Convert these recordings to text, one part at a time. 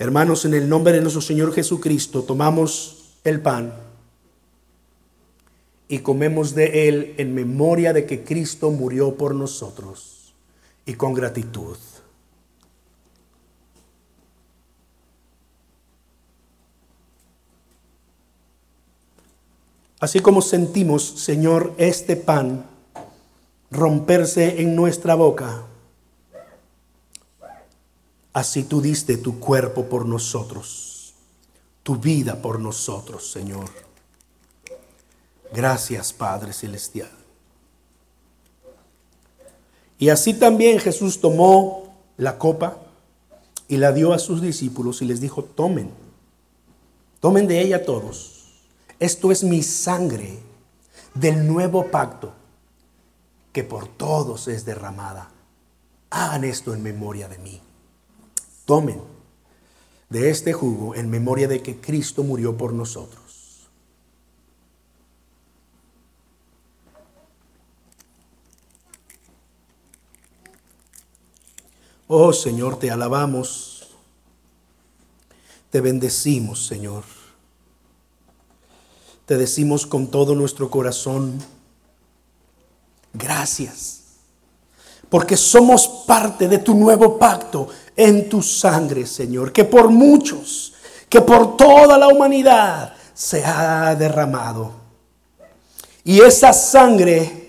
Hermanos, en el nombre de nuestro Señor Jesucristo, tomamos el pan y comemos de él en memoria de que Cristo murió por nosotros y con gratitud. Así como sentimos, Señor, este pan romperse en nuestra boca, así tú diste tu cuerpo por nosotros, tu vida por nosotros, Señor. Gracias, Padre Celestial. Y así también Jesús tomó la copa y la dio a sus discípulos y les dijo, tomen, tomen de ella todos esto es mi sangre del nuevo pacto que por todos es derramada. Hagan esto en memoria de mí. Tomen de este jugo en memoria de que Cristo murió por nosotros. Oh Señor, te alabamos, te bendecimos, Señor. Te decimos con todo nuestro corazón, gracias, porque somos parte de tu nuevo pacto en tu sangre, Señor, que por muchos, que por toda la humanidad se ha derramado. Y esa sangre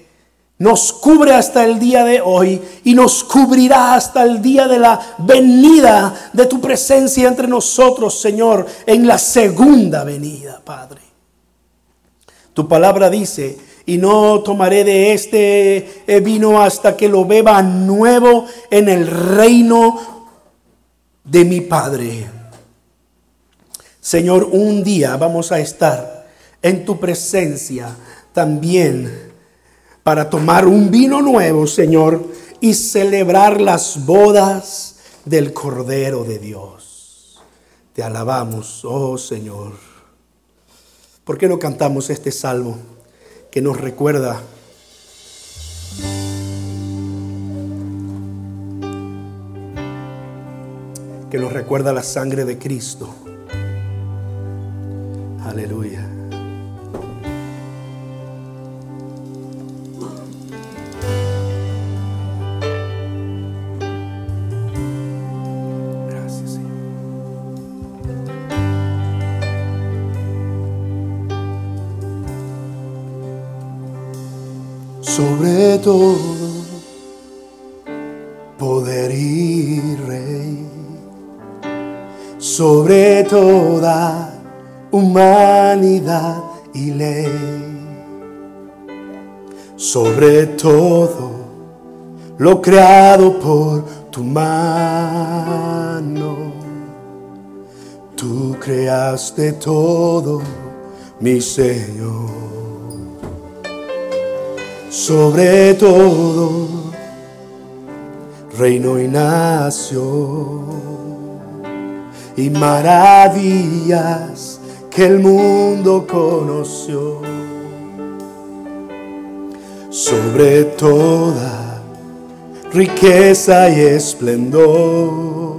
nos cubre hasta el día de hoy y nos cubrirá hasta el día de la venida de tu presencia entre nosotros, Señor, en la segunda venida, Padre. Tu palabra dice, y no tomaré de este eh, vino hasta que lo beba nuevo en el reino de mi Padre. Señor, un día vamos a estar en tu presencia también para tomar un vino nuevo, Señor, y celebrar las bodas del Cordero de Dios. Te alabamos, oh Señor. ¿Por qué no cantamos este salmo que nos recuerda que nos recuerda la sangre de Cristo? Aleluya. Lo creado por tu mano. Tú creaste todo, mi Señor sobre todo, reino y nación, y maravillas que el mundo conoció, sobre toda riqueza y esplendor.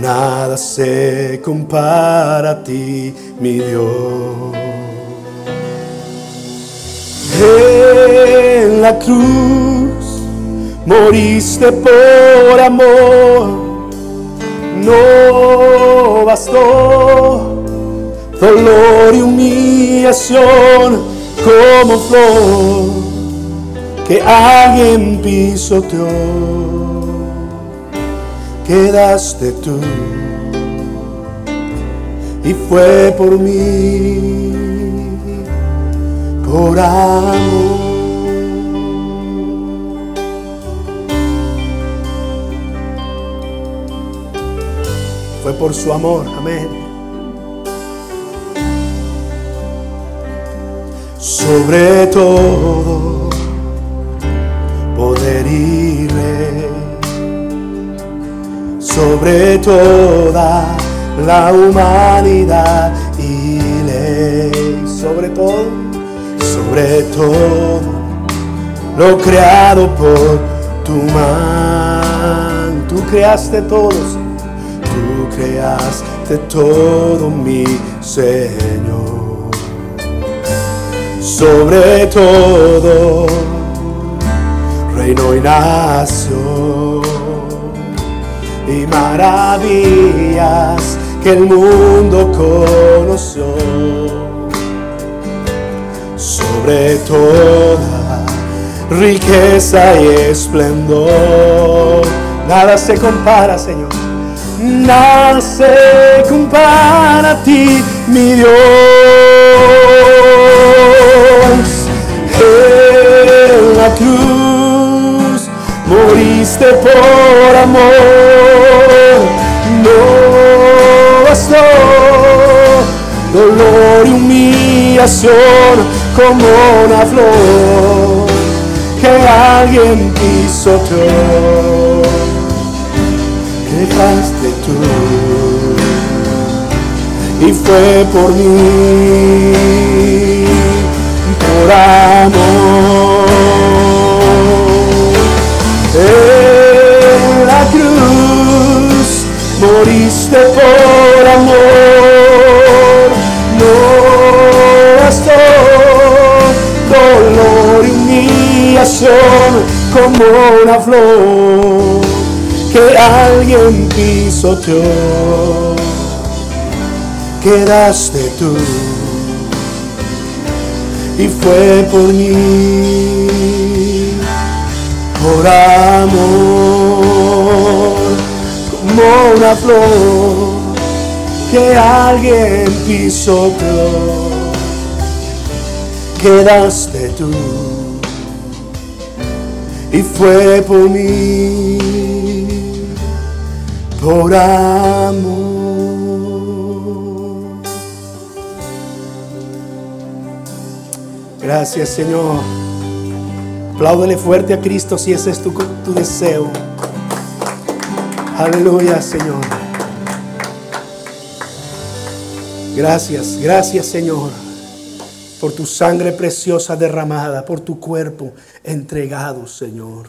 Nada se compara a ti, mi Dios en la cruz moriste por amor. No bastó dolor y humillación como flor que alguien pisoteó. Quedaste tú y fue por mí por amor. Fue por su amor, amén. Sobre todo, sobre toda la humanidad y ley, sobre todo sobre todo lo creado por tu mano, Tú creaste todo, Señor. Tú creaste todo, mi Señor. Sobre todo, reino y nación. Y maravillas que el mundo conoció. Sobre toda riqueza y esplendor. Nada se compara, Señor. Nada se compara a ti, mi Dios. En la cruz moriste por amor. No bastó dolor y humillación como una flor que alguien pisoteó. Dejaste tú y fue por mí, por amor. En la cruz moriste por amor, no bastó dolor y humillación como una flor que alguien pisoteó. Quedaste tú y fue por mí, por amor, como una flor que alguien pisoteó. Quedaste tú y fue por mí, por amor. Gracias Señor. Apláudele fuerte a Cristo si ese es tu, tu deseo. Aleluya Señor. Gracias, gracias Señor por tu sangre preciosa derramada, por tu cuerpo entregado, Señor.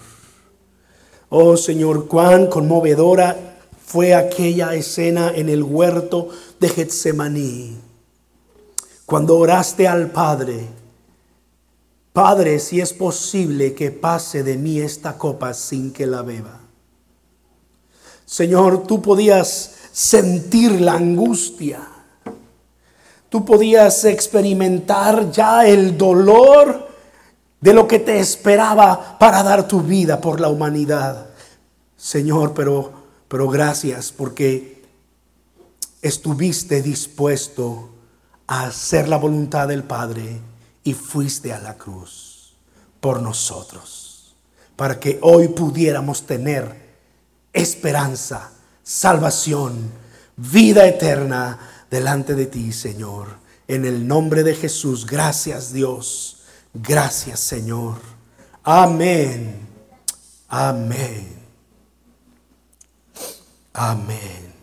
Oh Señor, cuán conmovedora fue aquella escena en el huerto de Getsemaní, cuando oraste al Padre, Padre, si es posible que pase de mí esta copa sin que la beba. Señor, tú podías sentir la angustia Tú podías experimentar ya el dolor de lo que te esperaba para dar tu vida por la humanidad. Señor, pero, pero gracias porque estuviste dispuesto a hacer la voluntad del Padre y fuiste a la cruz por nosotros, para que hoy pudiéramos tener esperanza, salvación, vida eterna delante de ti, Señor. En el nombre de Jesús, gracias Dios. Gracias, Señor. Amén. Amén. Amén.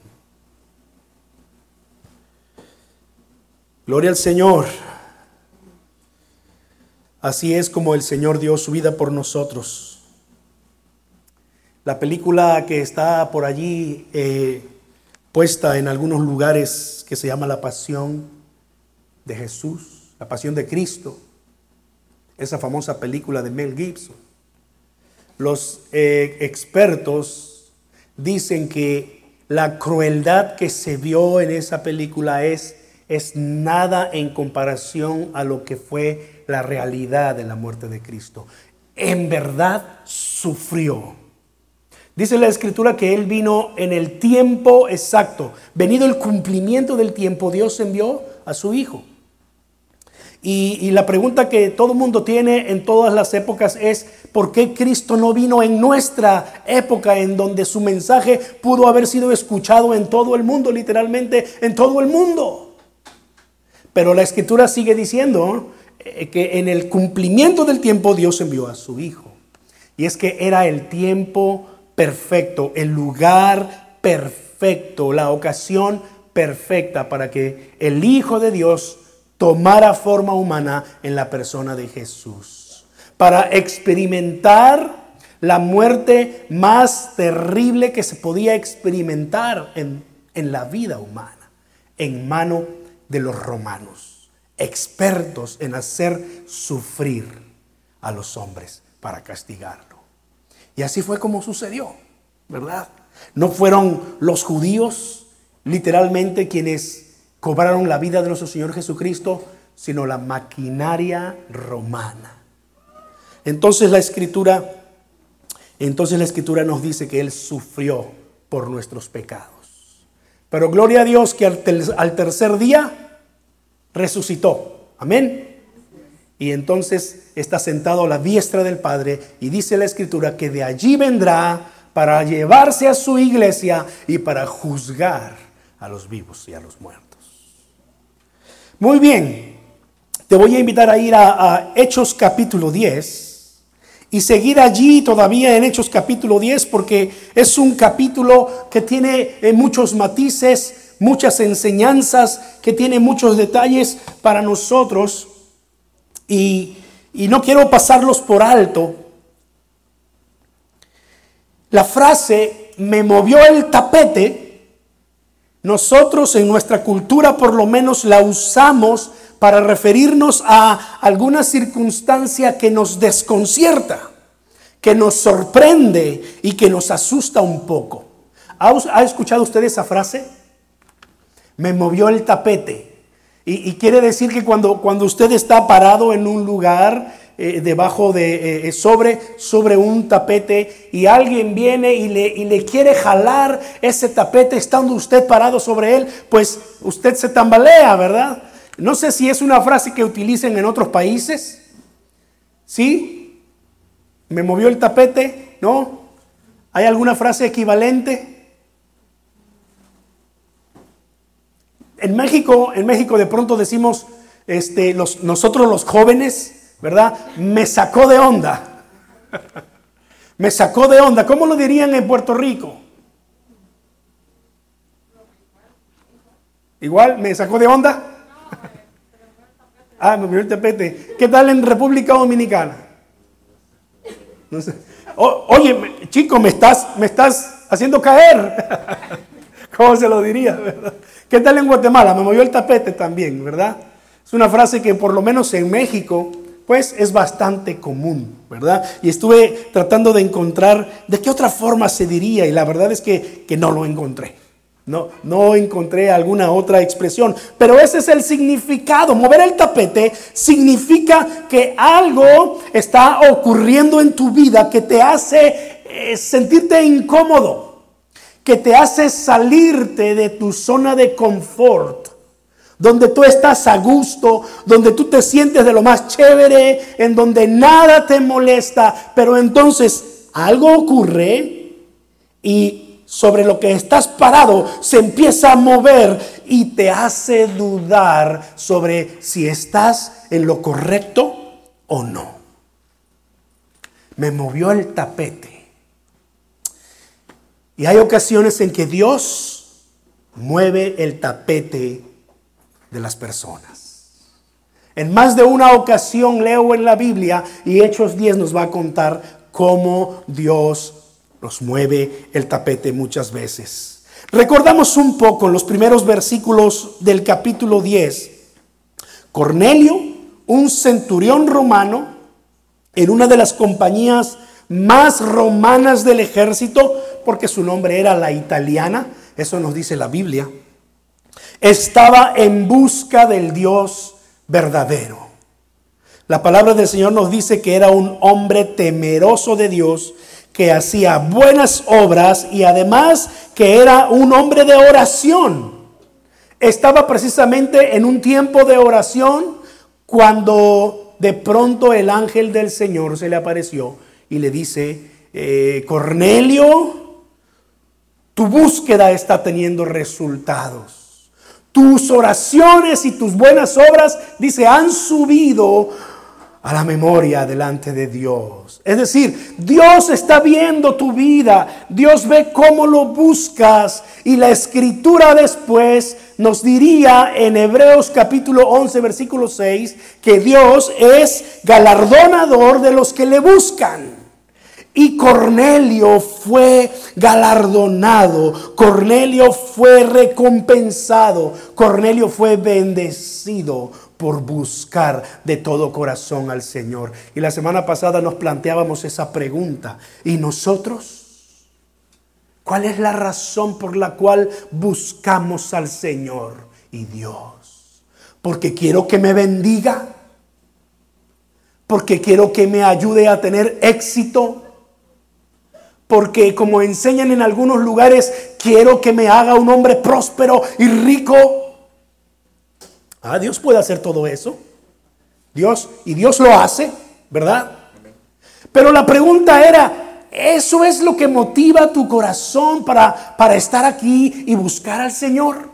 Gloria al Señor. Así es como el Señor dio su vida por nosotros. La película que está por allí eh, puesta en algunos lugares que se llama la pasión de Jesús, la pasión de Cristo, esa famosa película de Mel Gibson. Los eh, expertos dicen que la crueldad que se vio en esa película es, es nada en comparación a lo que fue la realidad de la muerte de Cristo. En verdad sufrió Dice la escritura que Él vino en el tiempo exacto. Venido el cumplimiento del tiempo, Dios envió a su Hijo. Y, la pregunta que todo mundo tiene en todas las épocas es, ¿por qué Cristo no vino en nuestra época en donde su mensaje pudo haber sido escuchado en todo el mundo, literalmente en todo el mundo? Pero la escritura sigue diciendo eh, que en el cumplimiento del tiempo Dios envió a su Hijo. Y es que era el tiempo perfecto, el lugar perfecto, la ocasión perfecta para que el Hijo de Dios tomara forma humana en la persona de Jesús, para experimentar la muerte más terrible que se podía experimentar en, en la vida humana, en mano de los romanos, expertos en hacer sufrir a los hombres para castigarlo. Y así fue como sucedió, ¿verdad? No fueron los judíos literalmente quienes cobraron la vida de nuestro Señor Jesucristo, sino la maquinaria romana. Entonces la escritura, entonces la escritura nos dice que Él sufrió por nuestros pecados. Pero gloria a Dios que al, tercer día resucitó. Amén. Y entonces está sentado a la diestra del Padre y dice la escritura que de allí vendrá para llevarse a su iglesia y para juzgar a los vivos y a los muertos. Muy bien, te voy a invitar a ir a, Hechos capítulo 10 y seguir allí todavía en Hechos capítulo 10 porque es un capítulo que tiene eh, muchos matices, muchas enseñanzas, que tiene muchos detalles para nosotros y, y no quiero pasarlos por alto. La frase me movió el tapete, nosotros en nuestra cultura por lo menos la usamos para referirnos a alguna circunstancia que nos desconcierta, que nos sorprende y que nos asusta un poco. ¿Ha, escuchado usted esa frase? Me movió el tapete. Y, quiere decir que cuando, cuando usted está parado en un lugar, eh, debajo de, eh, eh, sobre, sobre un tapete y alguien viene y le, y le quiere jalar ese tapete estando usted parado sobre él, pues usted se tambalea, ¿verdad? No sé si es una frase que utilicen en otros países. ¿Sí? ¿Me movió el tapete? ¿No? ¿Hay alguna frase equivalente? En México, en México de pronto decimos, este, los, nosotros los jóvenes, ¿verdad? Me sacó de onda. Me sacó de onda. ¿Cómo lo dirían en Puerto Rico? Igual, me sacó de onda. Ah, me movió el tapete. ¿Qué tal en República Dominicana? oye, chico, me estás, me estás haciendo caer. ¿Cómo se lo diría? ¿Qué tal en Guatemala? Me movió el tapete también, ¿verdad? Es una frase que por lo menos en México, pues es bastante común, ¿verdad? Y estuve tratando de encontrar de qué otra forma se diría y la verdad es que, que no lo encontré. No, no encontré alguna otra expresión, pero ese es el significado. Mover el tapete significa que algo está ocurriendo en tu vida que te hace eh, sentirte incómodo, que te hace salirte de tu zona de confort, donde tú estás a gusto, donde tú te sientes de lo más chévere, en donde nada te molesta, pero entonces algo ocurre y sobre lo que estás parado se empieza a mover y te hace dudar sobre si estás en lo correcto o no. Me movió el tapete. Y hay ocasiones en que Dios mueve el tapete de las personas. En más de una ocasión leo en la Biblia y Hechos 10 nos va a contar cómo Dios nos mueve el tapete muchas veces. Recordamos un poco los primeros versículos del capítulo 10. Cornelio, un centurión romano, en una de las compañías más romanas del ejército, porque su nombre era la italiana, eso nos dice la Biblia, estaba en busca del Dios verdadero. La palabra del Señor nos dice que era un hombre temeroso de Dios que hacía buenas obras y además que era un hombre de oración. Estaba precisamente en un tiempo de oración cuando de pronto el ángel del Señor se le apareció y le dice, eh, Cornelio, tu búsqueda está teniendo resultados. Tus oraciones y tus buenas obras, dice, han subido a la memoria delante de Dios. Es decir, Dios está viendo tu vida, Dios ve cómo lo buscas y la escritura después nos diría en Hebreos capítulo 11 versículo 6 que Dios es galardonador de los que le buscan. Y Cornelio fue galardonado, Cornelio fue recompensado, Cornelio fue bendecido por buscar de todo corazón al Señor. Y la semana pasada nos planteábamos esa pregunta. ¿Y nosotros? ¿Cuál es la razón por la cual buscamos al Señor y Dios? Porque quiero que me bendiga, porque quiero que me ayude a tener éxito, porque como enseñan en algunos lugares, quiero que me haga un hombre próspero y rico. Ah, Dios puede hacer todo eso. Dios, y Dios lo hace, ¿verdad? Pero la pregunta era, ¿eso es lo que motiva tu corazón para, para estar aquí y buscar al Señor?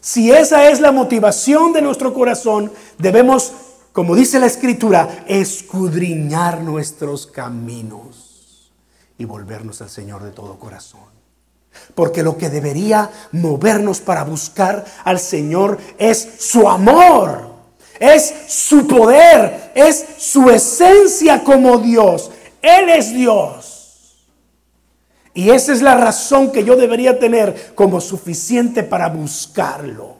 Si esa es la motivación de nuestro corazón, debemos, como dice la Escritura, escudriñar nuestros caminos y volvernos al Señor de todo corazón. Porque lo que debería movernos para buscar al Señor es su amor, es su poder, es su esencia como Dios. Él es Dios. Y esa es la razón que yo debería tener como suficiente para buscarlo.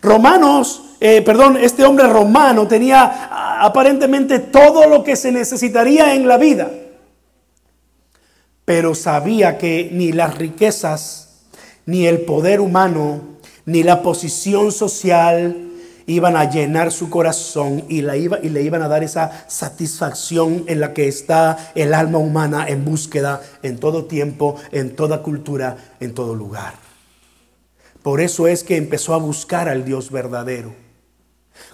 Romanos, eh, perdón, este hombre romano tenía aparentemente todo lo que se necesitaría en la vida pero sabía que ni las riquezas, ni el poder humano, ni la posición social iban a llenar su corazón y, le iban a dar esa satisfacción en la que está el alma humana en búsqueda en todo tiempo, en toda cultura, en todo lugar. Por eso es que empezó a buscar al Dios verdadero.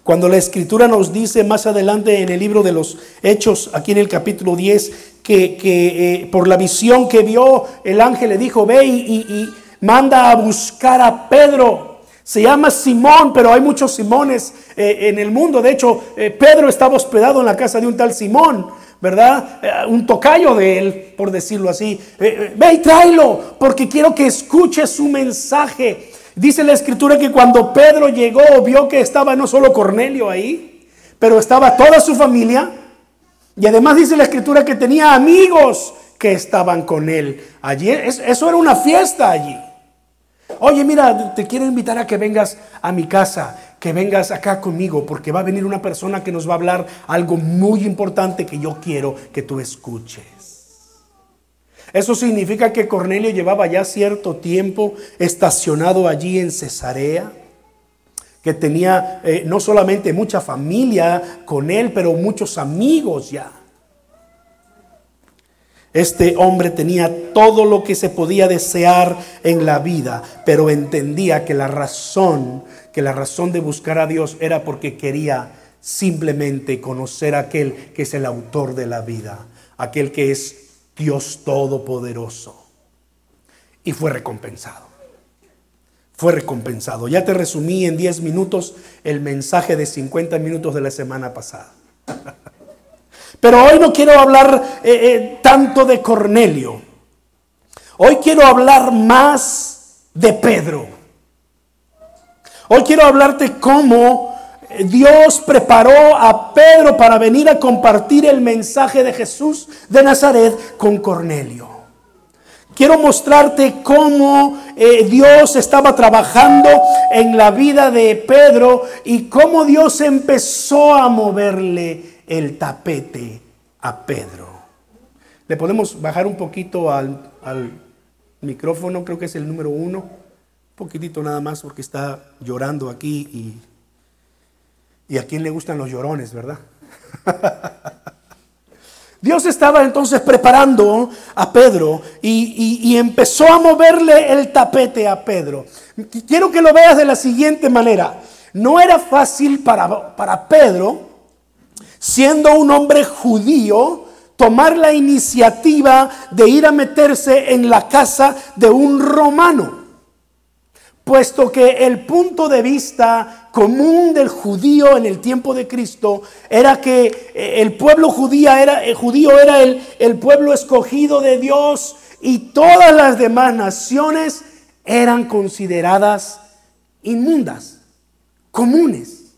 Cuando la escritura nos dice más adelante en el libro de los Hechos, aquí en el capítulo 10, que, eh, por la visión que vio, el ángel le dijo, ve y, manda a buscar a Pedro. Se llama Simón, pero hay muchos Simones eh, en el mundo. De hecho, eh, Pedro estaba hospedado en la casa de un tal Simón, ¿verdad? un tocayo de él, por decirlo así. ve y tráelo, porque quiero que escuche su mensaje. Dice la escritura que cuando Pedro llegó, vio que estaba no solo Cornelio ahí, pero estaba toda su familia y además dice la escritura que tenía amigos que estaban con él. Allí, eso era una fiesta allí. Oye, mira, te quiero invitar a que vengas a mi casa, que vengas acá conmigo, porque va a venir una persona que nos va a hablar algo muy importante que yo quiero que tú escuches. Eso significa que Cornelio llevaba ya cierto tiempo estacionado allí en Cesarea que tenía eh, no solamente mucha familia con él, pero muchos amigos ya. Este hombre tenía todo lo que se podía desear en la vida, pero entendía que la razón, que la razón de buscar a Dios era porque quería simplemente conocer a aquel que es el autor de la vida, aquel que es Dios todopoderoso. Y fue recompensado fue recompensado. Ya te resumí en 10 minutos el mensaje de 50 minutos de la semana pasada. Pero hoy no quiero hablar eh, eh, tanto de Cornelio. Hoy quiero hablar más de Pedro. Hoy quiero hablarte cómo Dios preparó a Pedro para venir a compartir el mensaje de Jesús de Nazaret con Cornelio. Quiero mostrarte cómo eh, Dios estaba trabajando en la vida de Pedro y cómo Dios empezó a moverle el tapete a Pedro. Le podemos bajar un poquito al, micrófono, creo que es el número uno, un poquitito nada más porque está llorando aquí y, y a quién le gustan los llorones, ¿verdad? Dios estaba entonces preparando a Pedro y, empezó a moverle el tapete a Pedro. Quiero que lo veas de la siguiente manera. No era fácil para, para Pedro, siendo un hombre judío, tomar la iniciativa de ir a meterse en la casa de un romano puesto que el punto de vista común del judío en el tiempo de Cristo era que eh, el pueblo judía era, el judío era el, el pueblo escogido de Dios y todas las demás naciones eran consideradas inmundas, comunes.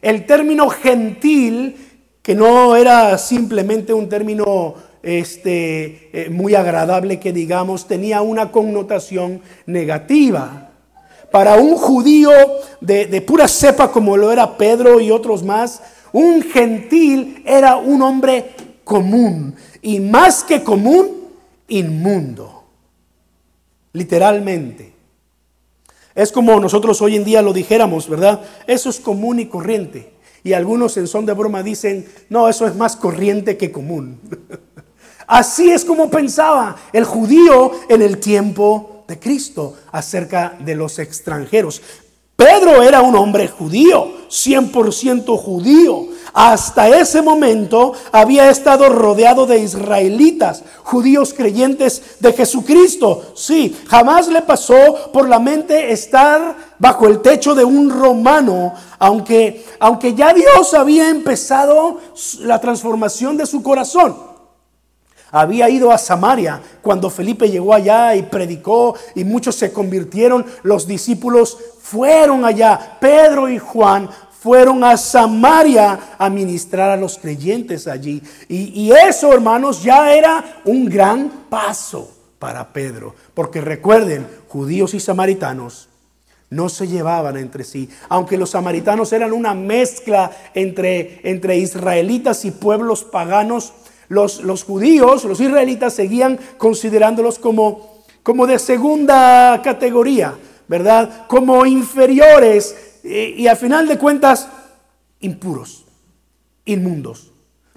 El término gentil que no era simplemente un término este, eh, muy agradable que digamos, tenía una connotación negativa. Para un judío de, pura cepa como lo era Pedro y otros más, un gentil era un hombre común y más que común, inmundo. Literalmente. Es como nosotros hoy en día lo dijéramos, ¿verdad? Eso es común y corriente. Y algunos en son de broma dicen, no, eso es más corriente que común. Así es como pensaba el judío en el tiempo de Cristo acerca de los extranjeros. Pedro era un hombre judío, 100% judío. Hasta ese momento había estado rodeado de israelitas, judíos creyentes de Jesucristo. Sí, jamás le pasó por la mente estar bajo el techo de un romano, aunque, aunque ya Dios había empezado la transformación de su corazón. Había ido a Samaria cuando Felipe llegó allá y predicó y muchos se convirtieron. Los discípulos fueron allá. Pedro y Juan fueron a Samaria a ministrar a los creyentes allí. Y, eso, hermanos, ya era un gran paso para Pedro. Porque recuerden, judíos y samaritanos no se llevaban entre sí. Aunque los samaritanos eran una mezcla entre, entre israelitas y pueblos paganos, los, judíos, los israelitas, seguían considerándolos como, como de segunda categoría, ¿verdad? Como inferiores y, al final de cuentas, impuros, inmundos.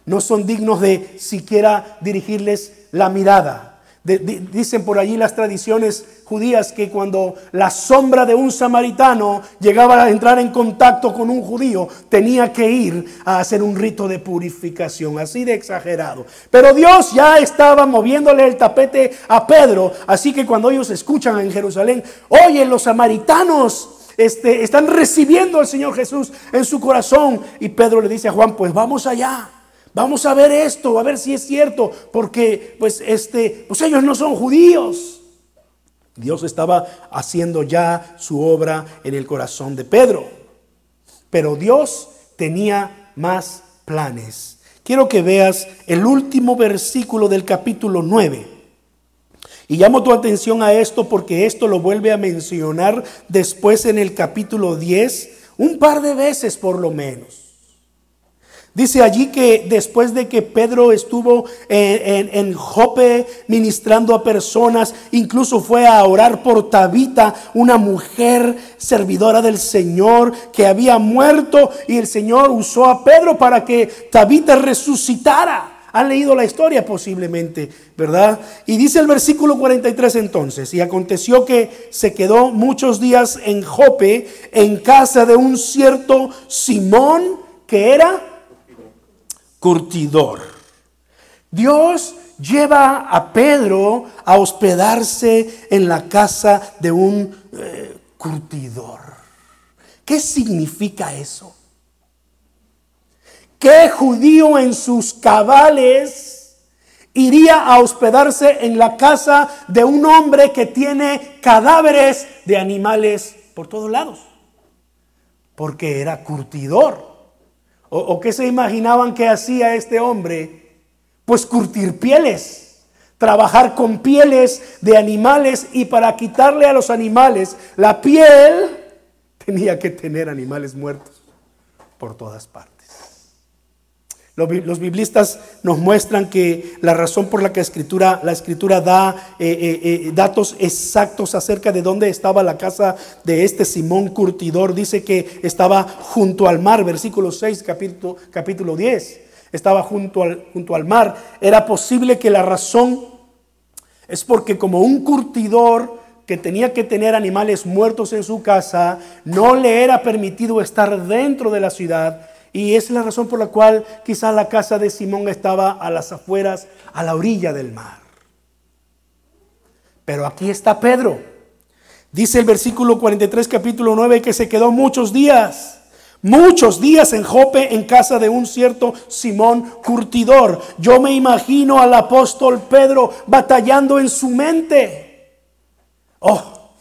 No son dignos de siquiera dirigirles la mirada. Dicen por allí las tradiciones judías que cuando la sombra de un samaritano llegaba a entrar en contacto con un judío, tenía que ir a hacer un rito de purificación, así de exagerado. Pero Dios ya estaba moviéndole el tapete a Pedro, así que cuando ellos escuchan en Jerusalén, oye, los samaritanos este, están recibiendo al Señor Jesús en su corazón. Y Pedro le dice a Juan, pues vamos allá. Vamos a ver esto, a ver si es cierto, porque pues este, pues ellos no son judíos. Dios estaba haciendo ya su obra en el corazón de Pedro. Pero Dios tenía más planes. Quiero que veas el último versículo del capítulo 9. Y llamo tu atención a esto porque esto lo vuelve a mencionar después en el capítulo 10, un par de veces por lo menos. Dice allí que después de que Pedro estuvo en, en, Jope ministrando a personas, incluso fue a orar por Tabita, una mujer servidora del Señor que había muerto y el Señor usó a Pedro para que Tabita resucitara. Han leído la historia posiblemente, ¿verdad? Y dice el versículo 43 entonces, y aconteció que se quedó muchos días en Jope, en casa de un cierto Simón, que era curtidor. Dios lleva a Pedro a hospedarse en la casa de un eh, curtidor. ¿Qué significa eso? ¿Qué judío en sus cabales iría a hospedarse en la casa de un hombre que tiene cadáveres de animales por todos lados? Porque era curtidor. ¿O, qué se imaginaban que hacía este hombre? Pues curtir pieles, trabajar con pieles de animales y para quitarle a los animales la piel tenía que tener animales muertos por todas partes. Los biblistas nos muestran que la razón por la que la escritura, la escritura da eh, eh, eh, datos exactos acerca de dónde estaba la casa de este Simón Curtidor, dice que estaba junto al mar, versículo 6, capítulo, capítulo 10, estaba junto al, junto al mar. Era posible que la razón es porque como un curtidor que tenía que tener animales muertos en su casa, no le era permitido estar dentro de la ciudad y es la razón por la cual quizá la casa de Simón estaba a las afueras, a la orilla del mar. Pero aquí está Pedro. Dice el versículo 43, capítulo 9, que se quedó muchos días, muchos días en Jope, en casa de un cierto Simón curtidor. Yo me imagino al apóstol Pedro batallando en su mente. Oh,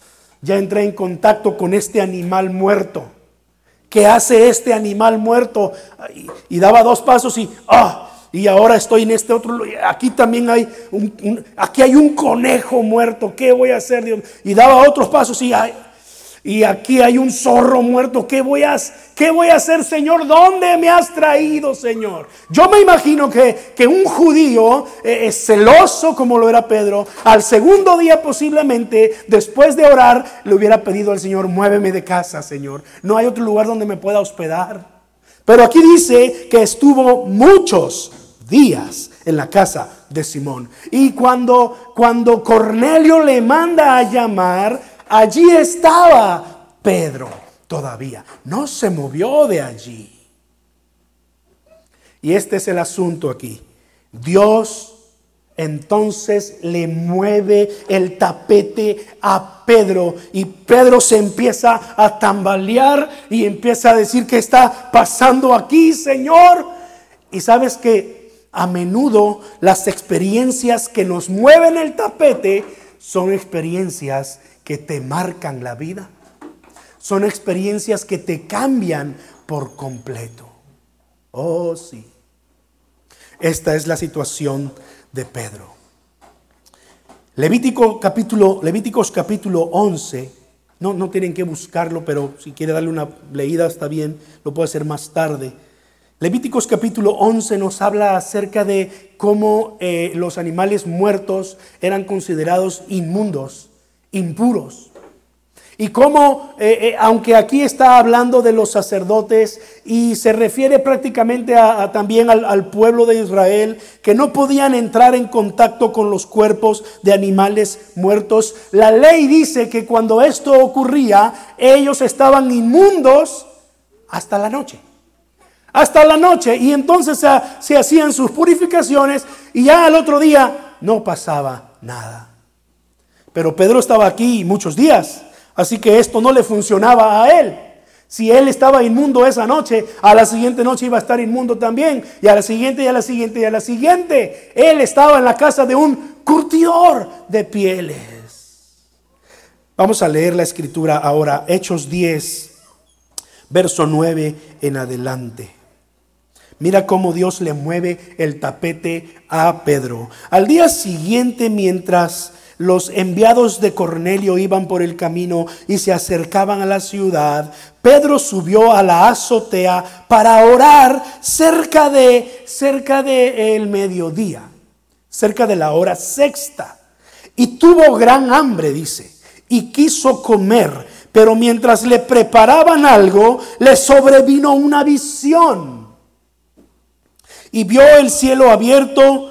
ya entré en contacto con este animal muerto ¿Qué hace este animal muerto? Y, daba dos pasos y, ah, y ahora estoy en este otro. Aquí también hay un, aquí hay un conejo muerto. ¿Qué voy a hacer, Dios? Y daba otros pasos y, ay, y aquí hay un zorro muerto. ¿Qué voy a, hacer, Señor? ¿Dónde me has traído, Señor? Yo me imagino que, que un judío eh, celoso como lo era Pedro, al segundo día posiblemente, después de orar, le hubiera pedido al Señor, muéveme de casa, Señor. No hay otro lugar donde me pueda hospedar. Pero aquí dice que estuvo muchos días en la casa de Simón. Y cuando, cuando Cornelio le manda a llamar, Allí estaba Pedro todavía. No se movió de allí. Y este es el asunto aquí. Dios entonces le mueve el tapete a Pedro y Pedro se empieza a tambalear y empieza a decir que está pasando aquí, Señor. Y sabes que a menudo las experiencias que nos mueven el tapete son experiencias que te marcan la vida. Son experiencias que te cambian por completo. Oh, sí. Esta es la situación de Pedro. Levítico capítulo, Levíticos capítulo 11. No, no tienen que buscarlo, pero si quiere darle una leída está bien, lo puede hacer más tarde. Levíticos capítulo 11 nos habla acerca de cómo eh, los animales muertos eran considerados inmundos impuros. Y cómo, eh, eh, aunque aquí está hablando de los sacerdotes y se refiere prácticamente a, también al, pueblo de Israel, que no podían entrar en contacto con los cuerpos de animales muertos, la ley dice que cuando esto ocurría, ellos estaban inmundos hasta la noche. Hasta la noche. Y entonces se, se hacían sus purificaciones y ya al otro día no pasaba nada. Pero Pedro estaba aquí muchos días, así que esto no le funcionaba a él. Si él estaba inmundo esa noche, a la siguiente noche iba a estar inmundo también, y a la siguiente, y a la siguiente, y a la siguiente. Él estaba en la casa de un curtidor de pieles. Vamos a leer la escritura ahora, Hechos 10, verso 9 en adelante. Mira cómo Dios le mueve el tapete a Pedro. Al día siguiente, mientras los enviados de Cornelio iban por el camino y se acercaban a la ciudad. Pedro subió a la azotea para orar cerca de cerca de el mediodía, cerca de la hora sexta. Y tuvo gran hambre, dice, y quiso comer, pero mientras le preparaban algo, le sobrevino una visión. Y vio el cielo abierto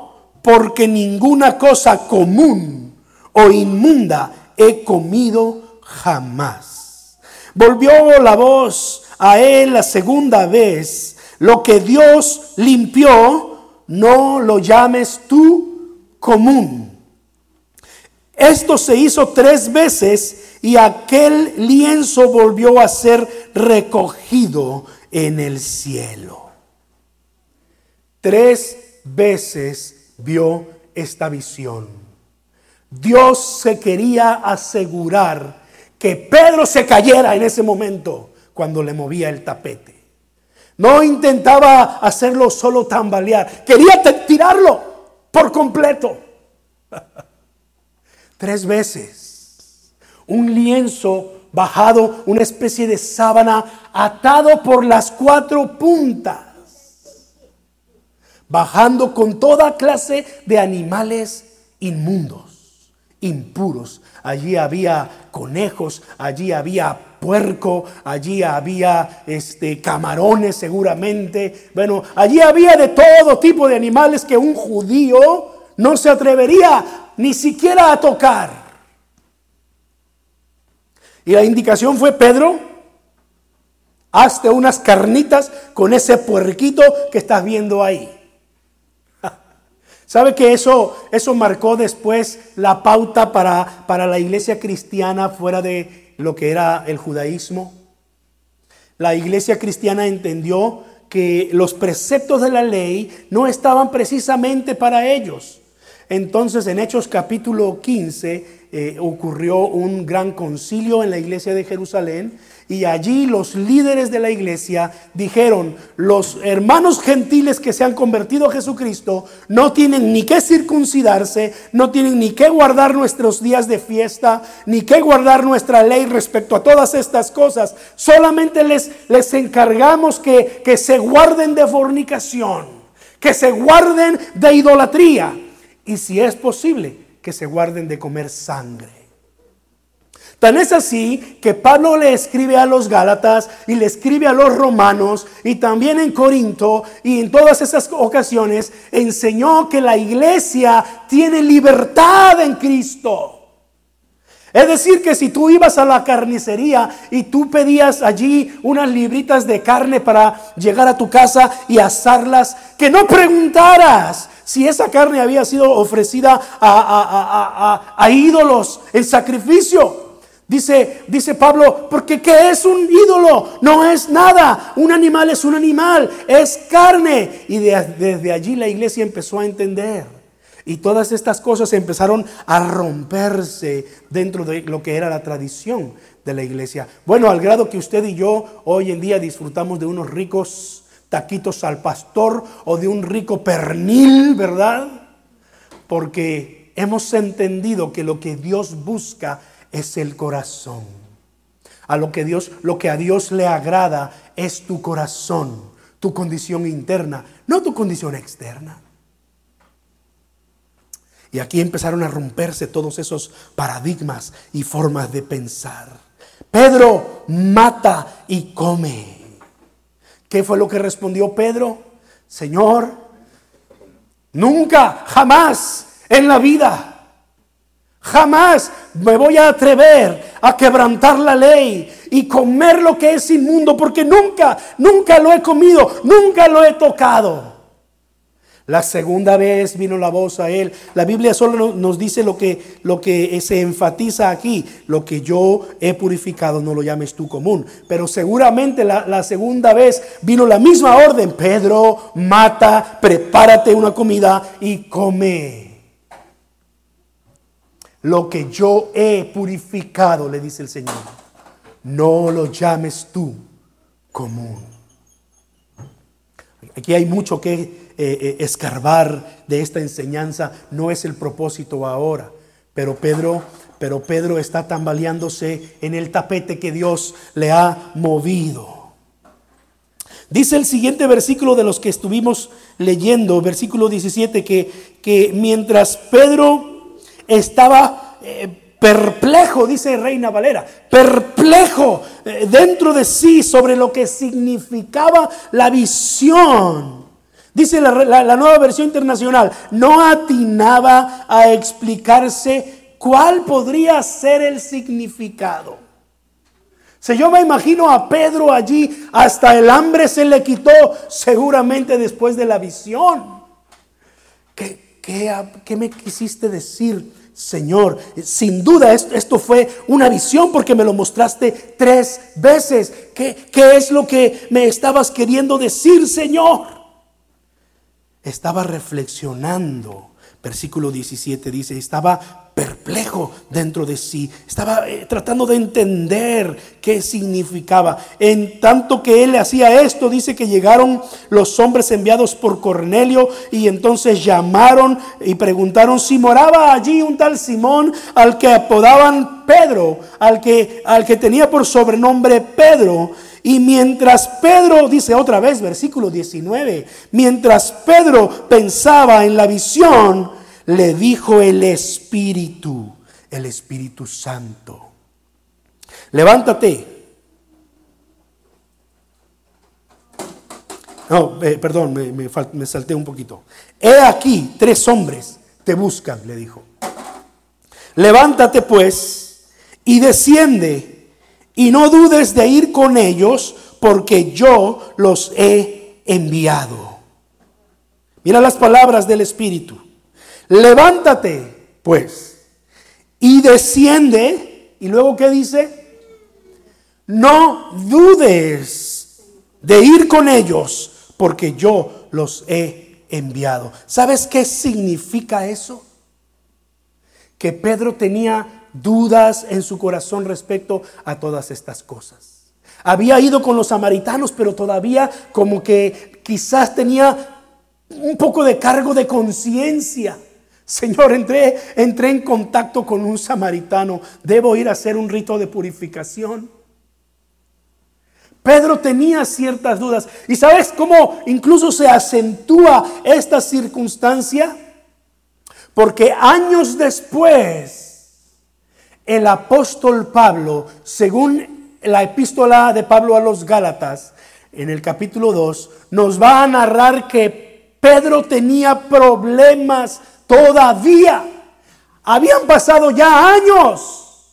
porque ninguna cosa común o inmunda he comido jamás. Volvió la voz a él la segunda vez, lo que Dios limpió, no lo llames tú común. Esto se hizo tres veces y aquel lienzo volvió a ser recogido en el cielo. Tres veces vio esta visión. Dios se quería asegurar que Pedro se cayera en ese momento cuando le movía el tapete. No intentaba hacerlo solo tambalear, quería tirarlo por completo. Tres veces. Un lienzo bajado, una especie de sábana atado por las cuatro puntas bajando con toda clase de animales inmundos, impuros. Allí había conejos, allí había puerco, allí había este camarones seguramente. Bueno, allí había de todo tipo de animales que un judío no se atrevería ni siquiera a tocar. Y la indicación fue Pedro, Hazte unas carnitas con ese puerquito que estás viendo ahí. ¿Sabe que eso, eso marcó después la pauta para, para la iglesia cristiana fuera de lo que era el judaísmo? La iglesia cristiana entendió que los preceptos de la ley no estaban precisamente para ellos. Entonces en Hechos capítulo 15 eh, ocurrió un gran concilio en la iglesia de Jerusalén y allí los líderes de la iglesia dijeron, los hermanos gentiles que se han convertido a Jesucristo no tienen ni que circuncidarse, no tienen ni que guardar nuestros días de fiesta, ni que guardar nuestra ley respecto a todas estas cosas. Solamente les, les encargamos que, que se guarden de fornicación, que se guarden de idolatría y si es posible, que se guarden de comer sangre. Tan es así que Pablo le escribe a los Gálatas y le escribe a los romanos y también en Corinto y en todas esas ocasiones enseñó que la iglesia tiene libertad en Cristo. Es decir, que si tú ibas a la carnicería y tú pedías allí unas libritas de carne para llegar a tu casa y asarlas, que no preguntaras si esa carne había sido ofrecida a, a ídolos en sacrificio. Dice, dice Pablo, porque ¿qué es un ídolo? No es nada. Un animal es un animal, es carne. Y desde allí la iglesia empezó a entender. Y todas estas cosas empezaron a romperse dentro de lo que era la tradición de la iglesia. Bueno, al grado que usted y yo hoy en día disfrutamos de unos ricos taquitos al pastor o de un rico pernil, ¿verdad? Porque hemos entendido que lo que Dios busca es el corazón. A lo que Dios, lo que a Dios le agrada es tu corazón, tu condición interna, no tu condición externa. Y aquí empezaron a romperse todos esos paradigmas y formas de pensar. Pedro mata y come. ¿Qué fue lo que respondió Pedro? Señor, nunca, jamás en la vida Jamás me voy a atrever a quebrantar la ley y comer lo que es inmundo porque nunca, nunca lo he comido, nunca lo he tocado. La segunda vez vino la voz a él. La Biblia solo nos dice lo que, lo que se enfatiza aquí. Lo que yo he purificado no lo llames tú común. Pero seguramente la, la segunda vez vino la misma orden. Pedro, mata, prepárate una comida y come. Lo que yo he purificado, le dice el Señor, no lo llames tú común. Aquí hay mucho que eh, eh, escarbar de esta enseñanza, no es el propósito ahora, pero Pedro, pero Pedro está tambaleándose en el tapete que Dios le ha movido. Dice el siguiente versículo de los que estuvimos leyendo, versículo 17, que, que mientras Pedro estaba eh, perplejo, dice Reina Valera, perplejo eh, dentro de sí sobre lo que significaba la visión. Dice la, la nueva versión internacional, no atinaba a explicarse cuál podría ser el significado. Si yo me imagino a Pedro allí, hasta el hambre se le quitó seguramente después de la visión. ¿Qué, me quisiste decir? Señor, sin duda esto, fue una visión porque me lo mostraste tres veces. ¿Qué, ¿Qué es lo que me estabas queriendo decir, Señor? Estaba reflexionando. Versículo 17 dice, estaba perplejo dentro de sí, estaba eh, tratando de entender qué significaba. En tanto que él hacía esto, dice que llegaron los hombres enviados por Cornelio y entonces llamaron y preguntaron si moraba allí un tal Simón al que apodaban Pedro, al que, al que tenía por sobrenombre Pedro. Y mientras Pedro, dice otra vez, versículo 19, mientras Pedro pensaba en la visión, le dijo el Espíritu, el Espíritu Santo. Levántate. No, eh, perdón, me, me salté un poquito. He aquí, tres hombres te buscan, le dijo. Levántate pues y desciende y no dudes de ir con ellos porque yo los he enviado. Mira las palabras del Espíritu. Levántate, pues, y desciende. Y luego, ¿qué dice? No dudes de ir con ellos, porque yo los he enviado. ¿Sabes qué significa eso? Que Pedro tenía dudas en su corazón respecto a todas estas cosas. Había ido con los samaritanos, pero todavía como que quizás tenía un poco de cargo de conciencia. Señor, entré, entré en contacto con un samaritano. Debo ir a hacer un rito de purificación. Pedro tenía ciertas dudas. ¿Y sabes cómo incluso se acentúa esta circunstancia? Porque años después, el apóstol Pablo, según la epístola de Pablo a los Gálatas, en el capítulo 2, nos va a narrar que Pedro tenía problemas todavía. Habían pasado ya años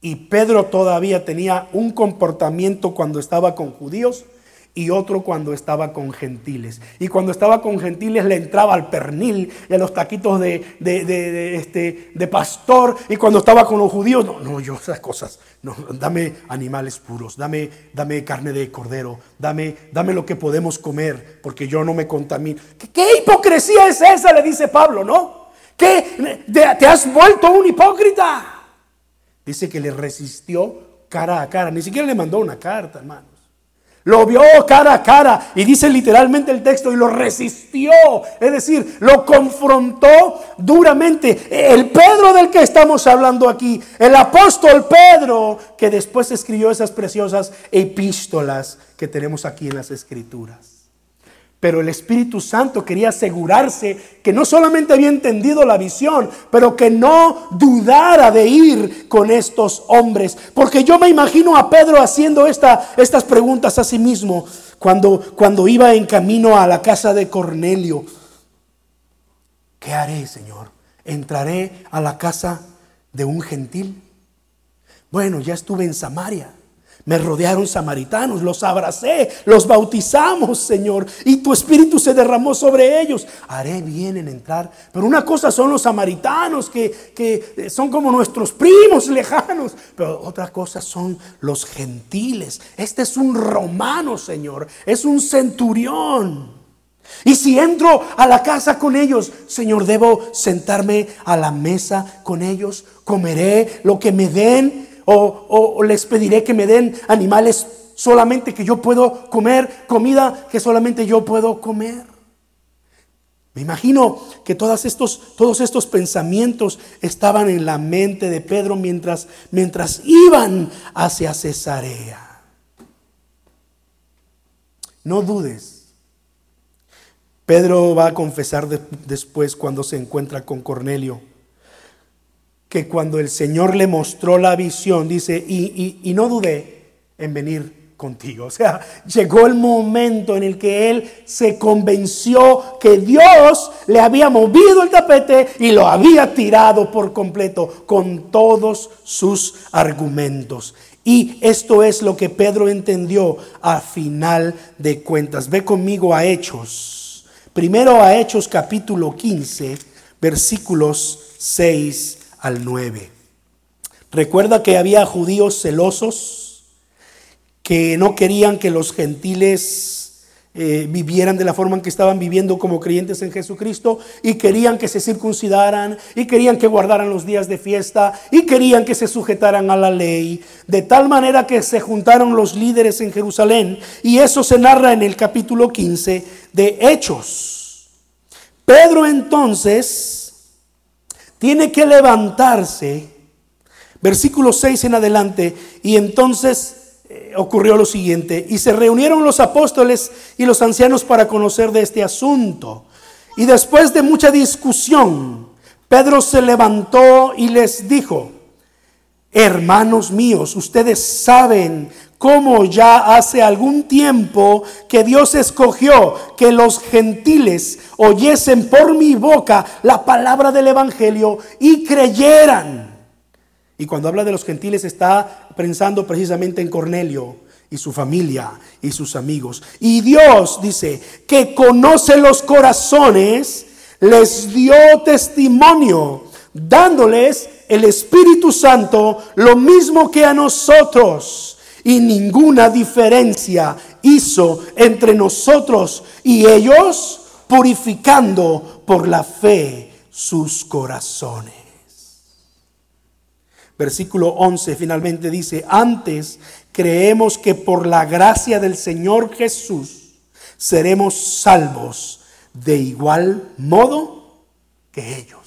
y Pedro todavía tenía un comportamiento cuando estaba con judíos y otro cuando estaba con gentiles. Y cuando estaba con gentiles le entraba al pernil y a los taquitos de, de, este, de pastor. Y cuando estaba con los judíos, no, no, yo esas cosas, no, dame animales puros, dame, dame carne de cordero, dame, dame lo que podemos comer, porque yo no me contamino. ¿Qué, qué hipocresía es esa? Le dice Pablo, ¿no? ¿Qué? ¿Te has vuelto un hipócrita? Dice que le resistió cara a cara. Ni siquiera le mandó una carta, hermanos. Lo vio cara a cara y dice literalmente el texto y lo resistió. Es decir, lo confrontó duramente. El Pedro del que estamos hablando aquí, el apóstol Pedro, que después escribió esas preciosas epístolas que tenemos aquí en las escrituras. Pero el Espíritu Santo quería asegurarse que no solamente había entendido la visión, pero que no dudara de ir con estos hombres. Porque yo me imagino a Pedro haciendo esta, estas preguntas a sí mismo cuando, cuando iba en camino a la casa de Cornelio. ¿Qué haré, Señor? ¿Entraré a la casa de un gentil? Bueno, ya estuve en Samaria. Me rodearon samaritanos, los abracé, los bautizamos, Señor, y tu espíritu se derramó sobre ellos. Haré bien en entrar. Pero una cosa son los samaritanos, que, que son como nuestros primos lejanos, pero otra cosa son los gentiles. Este es un romano, Señor, es un centurión. Y si entro a la casa con ellos, Señor, debo sentarme a la mesa con ellos, comeré lo que me den o, les pediré que me den animales solamente que yo puedo comer, comida que solamente yo puedo comer. Me imagino que todos estos, todos estos pensamientos estaban en la mente de Pedro mientras, mientras iban hacia Cesarea. No dudes. Pedro va a confesar después cuando se encuentra con Cornelio que cuando el Señor le mostró la visión, dice, y, no dudé en venir contigo. O sea, llegó el momento en el que él se convenció que Dios le había movido el tapete y lo había tirado por completo con todos sus argumentos. Y esto es lo que Pedro entendió a final de cuentas. Ve conmigo a Hechos. Primero a Hechos capítulo 15, versículos 6 al 9. Recuerda que había judíos celosos que no querían que los gentiles eh, vivieran de la forma en que estaban viviendo como creyentes en Jesucristo y querían que se circuncidaran y querían que guardaran los días de fiesta y querían que se sujetaran a la ley, de tal manera que se juntaron los líderes en Jerusalén y eso se narra en el capítulo 15 de Hechos. Pedro entonces tiene que levantarse, versículo 6 en adelante, y entonces eh, ocurrió lo siguiente, y se reunieron los apóstoles y los ancianos para conocer de este asunto. Y después de mucha discusión, Pedro se levantó y les dijo, hermanos míos, ustedes saben como ya hace algún tiempo que Dios escogió que los gentiles oyesen por mi boca la palabra del Evangelio y creyeran. Y cuando habla de los gentiles está pensando precisamente en Cornelio y su familia y sus amigos. Y Dios dice que conoce los corazones, les dio testimonio, dándoles el Espíritu Santo lo mismo que a nosotros. Y ninguna diferencia hizo entre nosotros y ellos, purificando por la fe sus corazones. Versículo 11 finalmente dice, antes creemos que por la gracia del Señor Jesús seremos salvos de igual modo que ellos.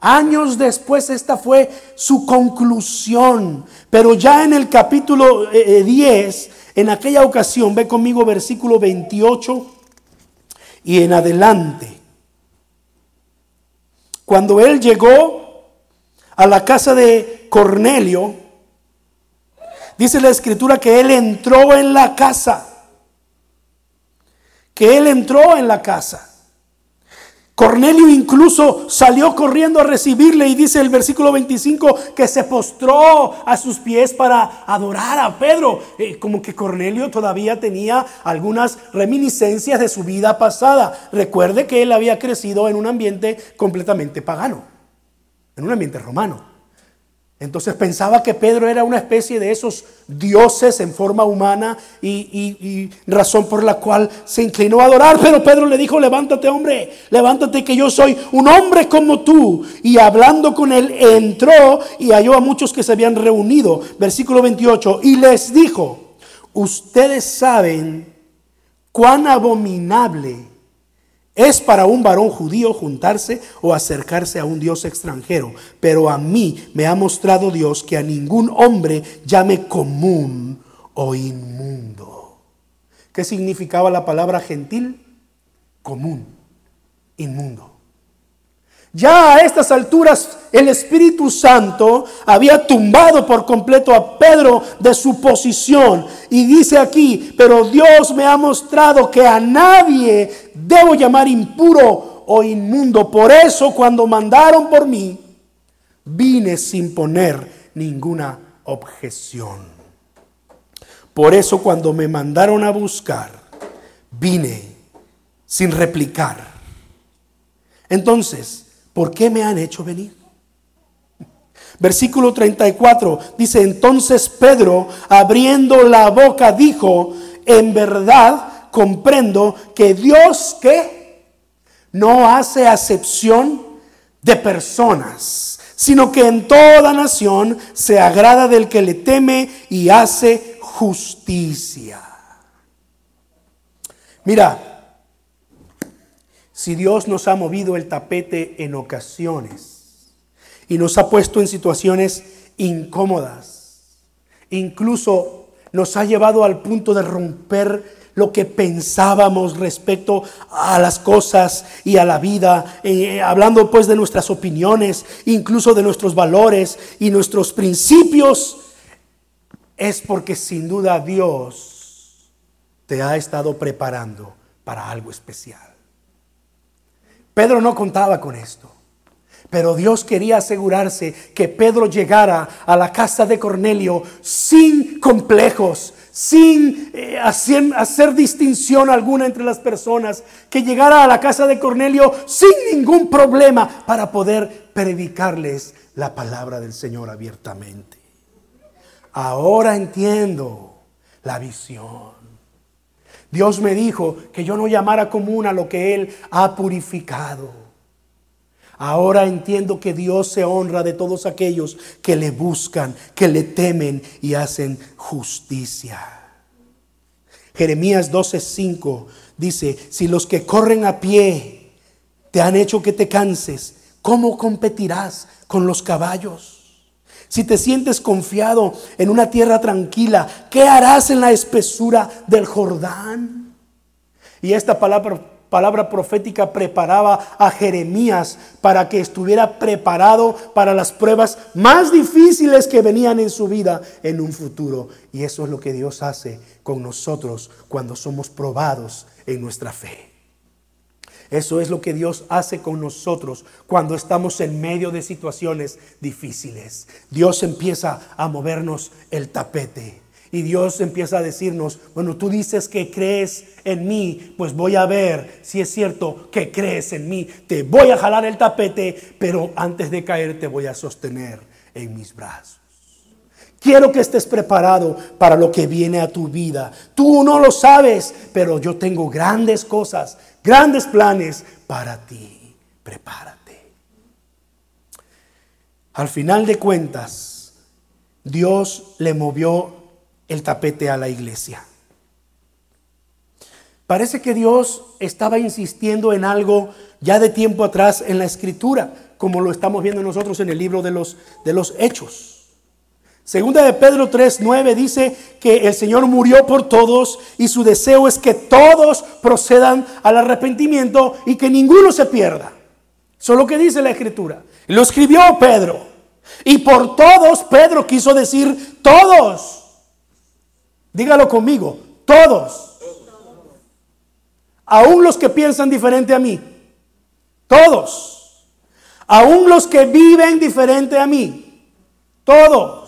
Años después esta fue su conclusión, pero ya en el capítulo 10, eh, eh, en aquella ocasión, ve conmigo versículo 28 y en adelante. Cuando él llegó a la casa de Cornelio, dice la escritura que él entró en la casa, que él entró en la casa. Cornelio incluso salió corriendo a recibirle y dice el versículo 25 que se postró a sus pies para adorar a Pedro. Eh, como que Cornelio todavía tenía algunas reminiscencias de su vida pasada. Recuerde que él había crecido en un ambiente completamente pagano, en un ambiente romano. Entonces pensaba que Pedro era una especie de esos dioses en forma humana y, razón por la cual se inclinó a adorar. Pero Pedro le dijo, levántate hombre, levántate que yo soy un hombre como tú. Y hablando con él, entró y halló a muchos que se habían reunido. Versículo 28. Y les dijo, ustedes saben cuán abominable es para un varón judío juntarse o acercarse a un Dios extranjero, pero a mí me ha mostrado Dios que a ningún hombre llame común o inmundo. ¿Qué significaba la palabra gentil? Común, inmundo. Ya a estas alturas el Espíritu Santo había tumbado por completo a Pedro de su posición. Y dice aquí, pero Dios me ha mostrado que a nadie debo llamar impuro o inmundo. Por eso cuando mandaron por mí, vine sin poner ninguna objeción. Por eso cuando me mandaron a buscar, vine sin replicar. Entonces, ¿por qué me han hecho venir? Versículo 34 dice, entonces Pedro, abriendo la boca, dijo, en verdad comprendo que Dios que no hace acepción de personas, sino que en toda nación se agrada del que le teme y hace justicia. Mira, si Dios nos ha movido el tapete en ocasiones y nos ha puesto en situaciones incómodas, incluso nos ha llevado al punto de romper lo que pensábamos respecto a las cosas y a la vida, eh, hablando pues de nuestras opiniones, incluso de nuestros valores y nuestros principios, es porque sin duda Dios te ha estado preparando para algo especial. Pedro no contaba con esto. Pero Dios quería asegurarse que Pedro llegara a la casa de Cornelio sin complejos, sin eh, hacer, hacer, distinción alguna entre las personas, que llegara a la casa de Cornelio sin ningún problema para poder predicarles la palabra del Señor abiertamente. Ahora entiendo la visión. Dios me dijo que yo no llamara común a lo que Él ha purificado. Ahora entiendo que Dios se honra de todos aquellos que le buscan, que le temen y hacen justicia. Jeremías 12:5 dice, si los que corren a pie te han hecho que te canses, ¿cómo competirás con los caballos? Si te sientes confiado en una tierra tranquila, ¿qué harás en la espesura del Jordán? Y esta palabra, palabra profética preparaba a Jeremías para que estuviera preparado para las pruebas más difíciles que venían en su vida en un futuro. Y eso es lo que Dios hace con nosotros cuando somos probados en nuestra fe. Eso es lo que Dios hace con nosotros cuando estamos en medio de situaciones difíciles. Dios empieza a movernos el tapete Y Dios empieza a decirnos, bueno, tú dices que crees en mí, pues voy a ver si es cierto que crees en mí. Te voy a jalar el tapete, pero antes de caer te voy a sostener en mis brazos. Quiero que estés preparado para lo que viene a tu vida. Tú no lo sabes, pero yo tengo grandes cosas, grandes planes para ti. Prepárate. Al final de cuentas, Dios le movió el tapete a la iglesia. Parece que Dios estaba insistiendo en algo ya de tiempo atrás en la escritura, como lo estamos viendo nosotros en el libro de los, de los Hechos. Segunda de Pedro 3:9 dice que el Señor murió por todos y su deseo es que todos procedan al arrepentimiento y que ninguno se pierda. Eso es lo que dice la escritura. Lo escribió Pedro. Y por todos, Pedro quiso decir todos. Dígalo conmigo, todos. Aún los que piensan diferente a mí. Todos. Aún los que viven diferente a mí. Todos.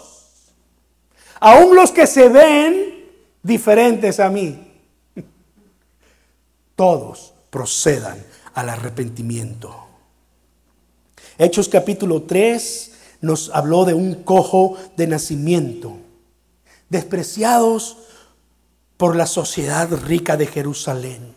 Aún los que se ven diferentes a mí. Todos procedan al arrepentimiento. Hechos capítulo 3 nos habló de un cojo de nacimiento despreciados por la sociedad rica de Jerusalén.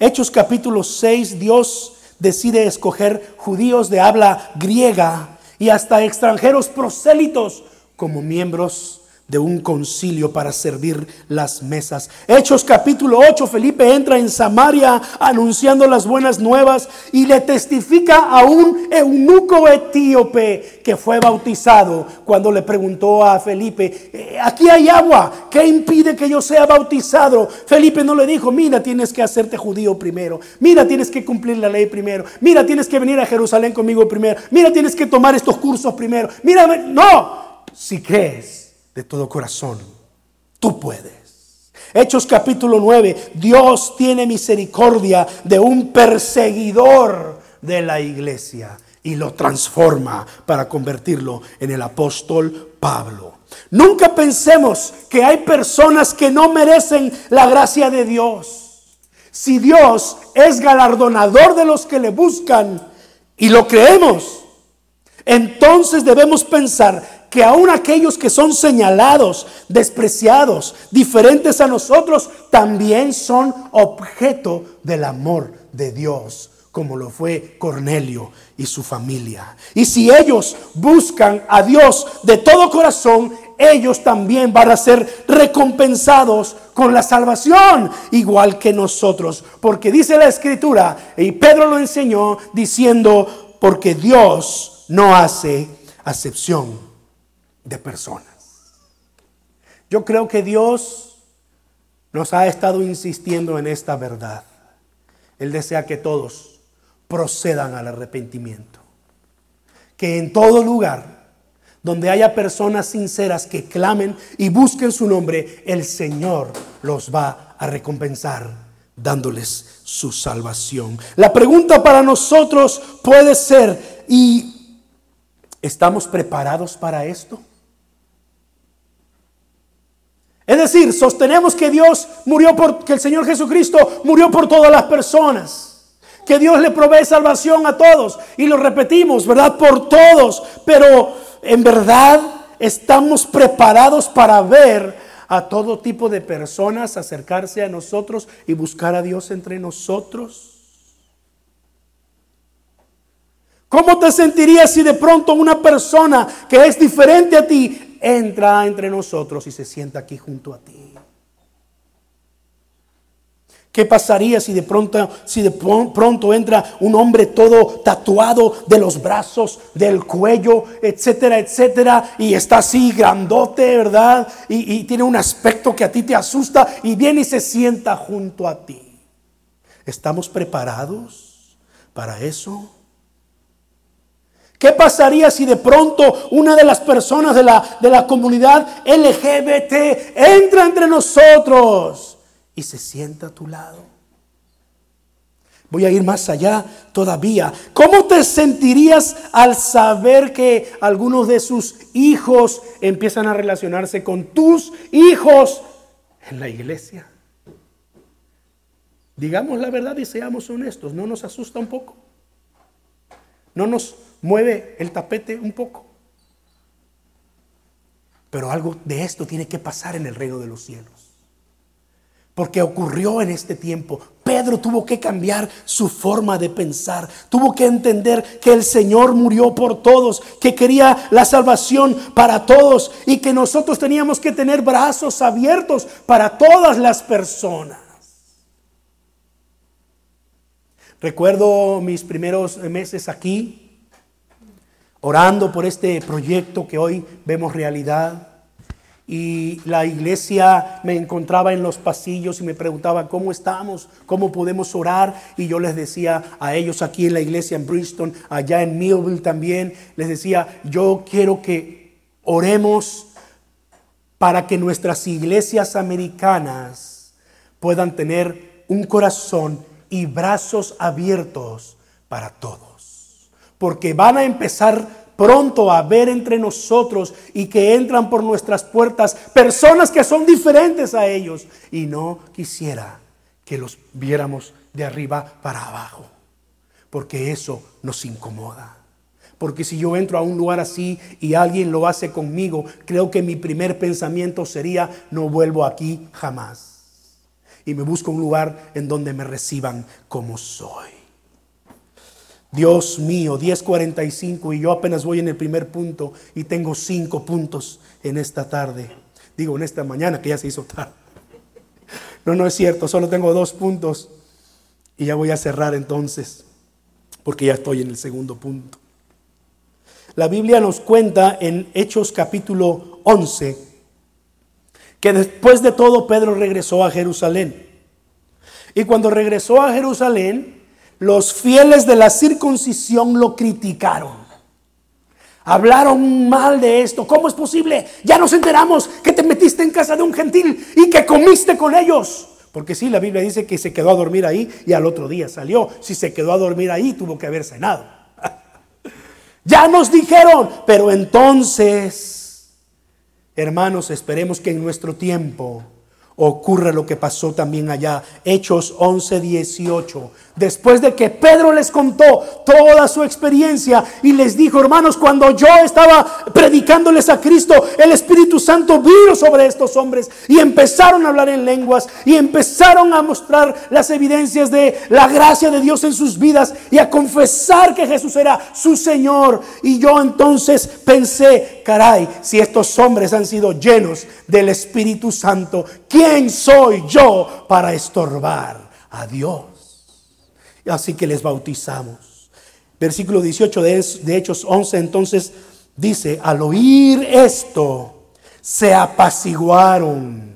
Hechos capítulo 6, Dios decide escoger judíos de habla griega y hasta extranjeros prosélitos como miembros de un concilio para servir las mesas. Hechos capítulo 8, Felipe entra en Samaria anunciando las buenas nuevas y le testifica a un eunuco etíope que fue bautizado cuando le preguntó a Felipe, eh, aquí hay agua, ¿qué impide que yo sea bautizado? Felipe no le dijo, mira, tienes que hacerte judío primero, mira, tienes que cumplir la ley primero, mira, tienes que venir a Jerusalén conmigo primero, mira, tienes que tomar estos cursos primero, mira, no, si crees de todo corazón. Tú puedes. Hechos capítulo 9. Dios tiene misericordia de un perseguidor de la iglesia y lo transforma para convertirlo en el apóstol Pablo. Nunca pensemos que hay personas que no merecen la gracia de Dios. Si Dios es galardonador de los que le buscan y lo creemos, entonces debemos pensar que aún aquellos que son señalados, despreciados, diferentes a nosotros, también son objeto del amor de Dios, como lo fue Cornelio y su familia. Y si ellos buscan a Dios de todo corazón, ellos también van a ser recompensados con la salvación, igual que nosotros. Porque dice la escritura, y Pedro lo enseñó diciendo, porque Dios no hace acepción de personas. Yo creo que Dios nos ha estado insistiendo en esta verdad. Él desea que todos procedan al arrepentimiento. Que en todo lugar donde haya personas sinceras que clamen y busquen su nombre, el Señor los va a recompensar dándoles su salvación. La pregunta para nosotros puede ser, ¿y estamos preparados para esto? Es decir, sostenemos que Dios murió por, que el Señor Jesucristo murió por todas las personas. Que Dios le provee salvación a todos. Y lo repetimos, ¿verdad? Por todos. Pero en verdad estamos preparados para ver a todo tipo de personas acercarse a nosotros y buscar a Dios entre nosotros. ¿Cómo te sentirías si de pronto una persona que es diferente a ti entra entre nosotros y se sienta aquí junto a ti. ¿Qué pasaría si de pronto, si de pronto entra un hombre todo tatuado de los brazos, del cuello, etcétera, etcétera, y está así grandote, ¿verdad? Y, y tiene un aspecto que a ti te asusta y viene y se sienta junto a ti. ¿Estamos preparados para eso? ¿Qué pasaría si de pronto una de las personas de la, de la comunidad LGBT entra entre nosotros y se sienta a tu lado? Voy a ir más allá todavía. ¿Cómo te sentirías al saber que algunos de sus hijos empiezan a relacionarse con tus hijos en la iglesia? Digamos la verdad y seamos honestos, ¿no nos asusta un poco? ¿No nos mueve el tapete un poco? Pero algo de esto tiene que pasar en el reino de los cielos. Porque ocurrió en este tiempo. Pedro tuvo que cambiar su forma de pensar. Tuvo que entender que el Señor murió por todos, que quería la salvación para todos y que nosotros teníamos que tener brazos abiertos para todas las personas. Recuerdo mis primeros meses aquí, orando por este proyecto que hoy vemos realidad. Y la iglesia me encontraba en los pasillos y me preguntaba cómo estamos, cómo podemos orar. Y yo les decía a ellos aquí en la iglesia en Bristol, allá en Millville también, les decía, yo quiero que oremos para que nuestras iglesias americanas puedan tener un corazón y brazos abiertos para todos. Porque van a empezar pronto a ver entre nosotros y que entran por nuestras puertas personas que son diferentes a ellos. Y no quisiera que los viéramos de arriba para abajo. Porque eso nos incomoda. Porque si yo entro a un lugar así y alguien lo hace conmigo, creo que mi primer pensamiento sería, no vuelvo aquí jamás y me busco un lugar en donde me reciban como soy. Dios mío, 10:45 y yo apenas voy en el primer punto y tengo cinco puntos en esta tarde. Digo, en esta mañana que ya se hizo tarde. No, no es cierto, solo tengo dos puntos y ya voy a cerrar entonces, porque ya estoy en el segundo punto. La Biblia nos cuenta en Hechos capítulo 11 que después de todo Pedro regresó a Jerusalén. Y cuando regresó a Jerusalén, los fieles de la circuncisión lo criticaron. Hablaron mal de esto. ¿Cómo es posible? Ya nos enteramos que te metiste en casa de un gentil y que comiste con ellos. Porque sí, la Biblia dice que se quedó a dormir ahí y al otro día salió. Si se quedó a dormir ahí, tuvo que haber cenado. ya nos dijeron, pero entonces Hermanos, esperemos que en nuestro tiempo ocurra lo que pasó también allá. Hechos 11, 18. Después de que Pedro les contó toda su experiencia y les dijo, hermanos, cuando yo estaba predicándoles a Cristo, el Espíritu Santo vino sobre estos hombres y empezaron a hablar en lenguas y empezaron a mostrar las evidencias de la gracia de Dios en sus vidas y a confesar que Jesús era su Señor. Y yo entonces pensé, caray, si estos hombres han sido llenos del Espíritu Santo, ¿quién soy yo para estorbar a Dios? Así que les bautizamos. Versículo 18 de, Hechos 11 entonces dice, al oír esto, se apaciguaron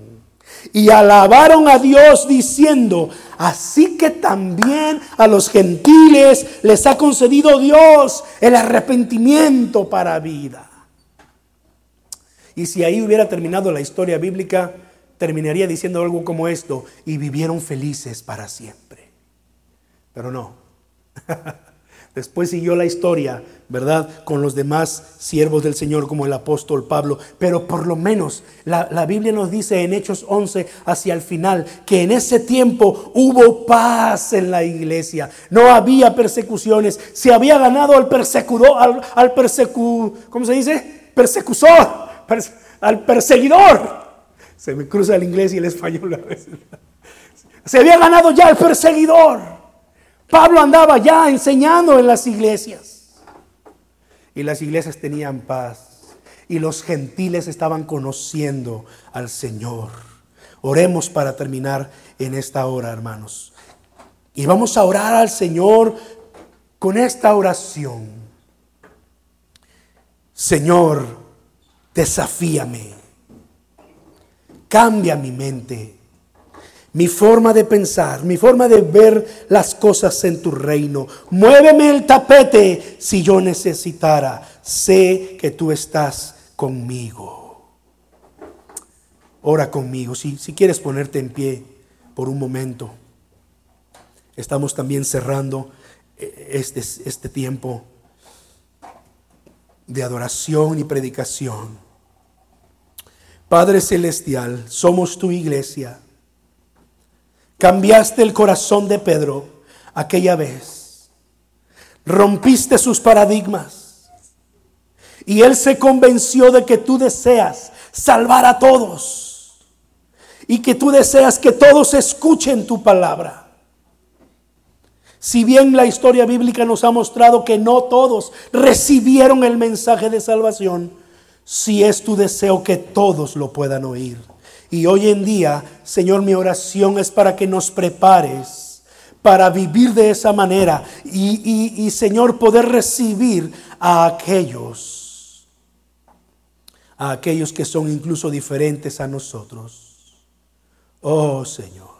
y alabaron a Dios diciendo, así que también a los gentiles les ha concedido Dios el arrepentimiento para vida. Y si ahí hubiera terminado la historia bíblica, terminaría diciendo algo como esto, y vivieron felices para siempre. Pero no. Después siguió la historia, ¿verdad? Con los demás siervos del Señor como el apóstol Pablo. Pero por lo menos la, la, Biblia nos dice en Hechos 11 hacia el final que en ese tiempo hubo paz en la iglesia. No había persecuciones. Se había ganado al persecutor, al, al persecu, ¿cómo se dice? Persecutor, al perseguidor. Se me cruza el inglés y el español. Se había ganado ya al perseguidor. Pablo andaba ya enseñando en las iglesias. Y las iglesias tenían paz. Y los gentiles estaban conociendo al Señor. Oremos para terminar en esta hora, hermanos. Y vamos a orar al Señor con esta oración. Señor, desafíame. Cambia mi mente mi forma de pensar, mi forma de ver las cosas en tu reino. Muéveme el tapete si yo necesitara. Sé que tú estás conmigo. Ora conmigo, si, si quieres ponerte en pie por un momento. Estamos también cerrando eh, este, este tiempo de adoración y predicación. Padre Celestial, somos tu iglesia. Cambiaste el corazón de Pedro aquella vez. Rompiste sus paradigmas. Y él se convenció de que tú deseas salvar a todos. Y que tú deseas que todos escuchen tu palabra. Si bien la historia bíblica nos ha mostrado que no todos recibieron el mensaje de salvación, si es tu deseo que todos lo puedan oír. Y hoy en día, Señor, mi oración es para que nos prepares para vivir de esa manera y, y Señor, poder recibir a aquellos, a aquellos que son incluso diferentes a nosotros. Oh Señor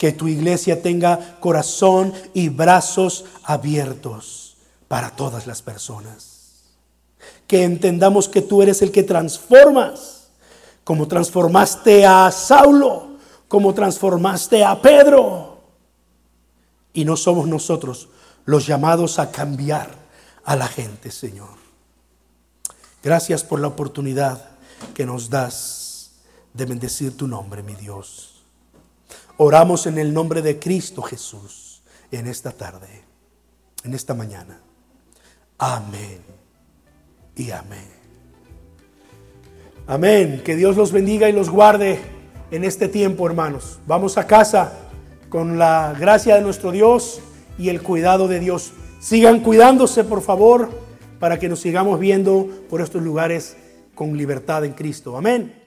que tu iglesia tenga corazón y brazos abiertos para todas las personas. Que entendamos que tú eres el que transformas, como transformaste a Saulo, como transformaste a Pedro. Y no somos nosotros los llamados a cambiar a la gente, Señor. Gracias por la oportunidad que nos das de bendecir tu nombre, mi Dios. Oramos en el nombre de Cristo Jesús en esta tarde, en esta mañana. Amén y amén. Amén. Que Dios los bendiga y los guarde en este tiempo, hermanos. Vamos a casa con la gracia de nuestro Dios y el cuidado de Dios. Sigan cuidándose, por favor, para que nos sigamos viendo por estos lugares con libertad en Cristo. Amén.